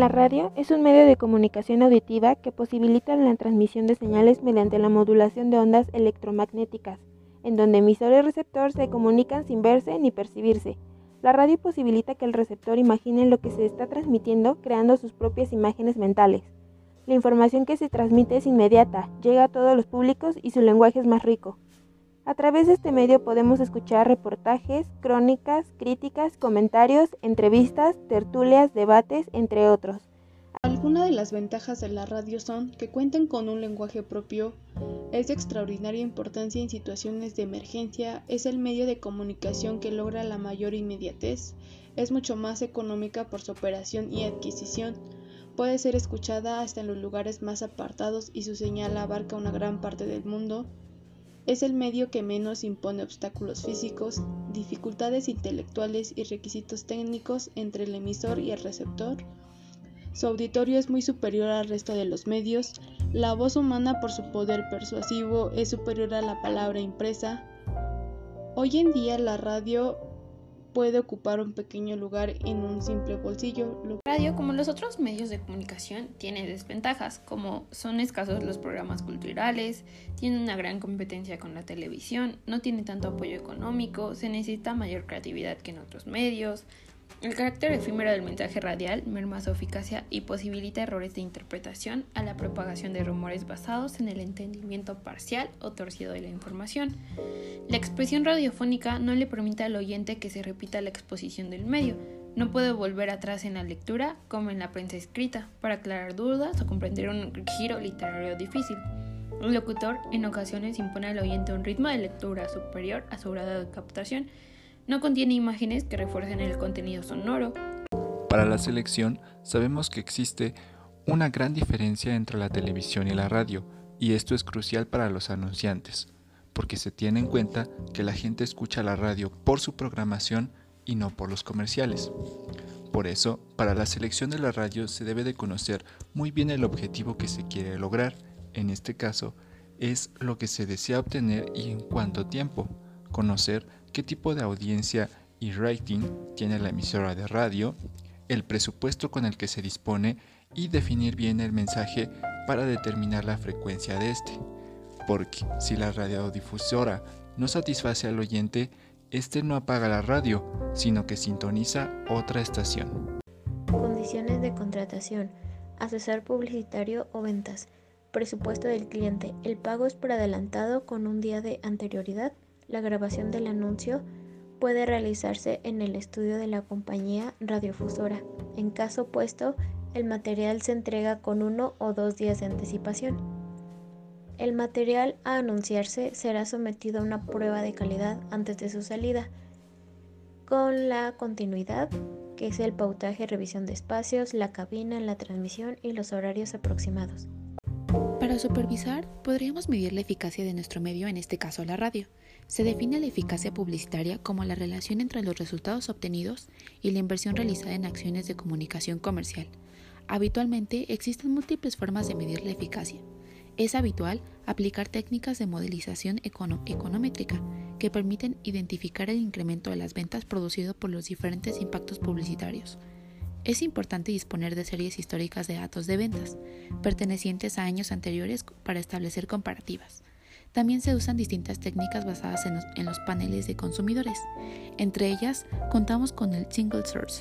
La radio es un medio de comunicación auditiva que posibilita la transmisión de señales mediante la modulación de ondas electromagnéticas, en donde emisor y receptor se comunican sin verse ni percibirse. La radio posibilita que el receptor imagine lo que se está transmitiendo creando sus propias imágenes mentales. La información que se transmite es inmediata, llega a todos los públicos y su lenguaje es más rico. A través de este medio podemos escuchar reportajes, crónicas, críticas, comentarios, entrevistas, tertulias, debates, entre otros. Algunas de las ventajas de la radio son que cuentan con un lenguaje propio, es de extraordinaria importancia en situaciones de emergencia, es el medio de comunicación que logra la mayor inmediatez, es mucho más económica por su operación y adquisición, puede ser escuchada hasta en los lugares más apartados y su señal abarca una gran parte del mundo, es el medio que menos impone obstáculos físicos, dificultades intelectuales y requisitos técnicos entre el emisor y el receptor. Su auditorio es muy superior al resto de los medios. La voz humana por su poder persuasivo es superior a la palabra impresa. Hoy en día la radio puede ocupar un pequeño lugar en un simple bolsillo. Radio, como los otros medios de comunicación, tiene desventajas, como son escasos los programas culturales, tiene una gran competencia con la televisión, no tiene tanto apoyo económico, se necesita mayor creatividad que en otros medios, el carácter efímero del mensaje radial merma su eficacia y posibilita errores de interpretación a la propagación de rumores basados en el entendimiento parcial o torcido de la información. La expresión radiofónica no le permite al oyente que se repita la exposición del medio, no puede volver atrás en la lectura como en la prensa escrita para aclarar dudas o comprender un giro literario difícil. El locutor en ocasiones impone al oyente un ritmo de lectura superior a su grado de captación no contiene imágenes que refuercen el contenido sonoro. Para la selección, sabemos que existe una gran diferencia entre la televisión y la radio, y esto es crucial para los anunciantes, porque se tiene en cuenta que la gente escucha la radio por su programación y no por los comerciales. Por eso, para la selección de la radio se debe de conocer muy bien el objetivo que se quiere lograr, en este caso, es lo que se desea obtener y en cuánto tiempo, conocer qué tipo de audiencia y rating tiene la emisora de radio, el presupuesto con el que se dispone y definir bien el mensaje para determinar la frecuencia de este. Porque si la radiodifusora no satisface al oyente, este no apaga la radio, sino que sintoniza otra estación. Condiciones de contratación, asesor publicitario o ventas, presupuesto del cliente. El pago es por adelantado con un día de anterioridad la grabación del anuncio puede realizarse en el estudio de la compañía radiofusora. En caso opuesto, el material se entrega con uno o dos días de anticipación. El material a anunciarse será sometido a una prueba de calidad antes de su salida, con la continuidad, que es el pautaje, revisión de espacios, la cabina, la transmisión y los horarios aproximados. Para supervisar, podríamos medir la eficacia de nuestro medio, en este caso la radio. Se define la eficacia publicitaria como la relación entre los resultados obtenidos y la inversión realizada en acciones de comunicación comercial. Habitualmente existen múltiples formas de medir la eficacia. Es habitual aplicar técnicas de modelización econométrica que permiten identificar el incremento de las ventas producido por los diferentes impactos publicitarios. Es importante disponer de series históricas de datos de ventas, pertenecientes a años anteriores para establecer comparativas. También se usan distintas técnicas basadas en los, paneles de consumidores. Entre ellas, contamos con el single source,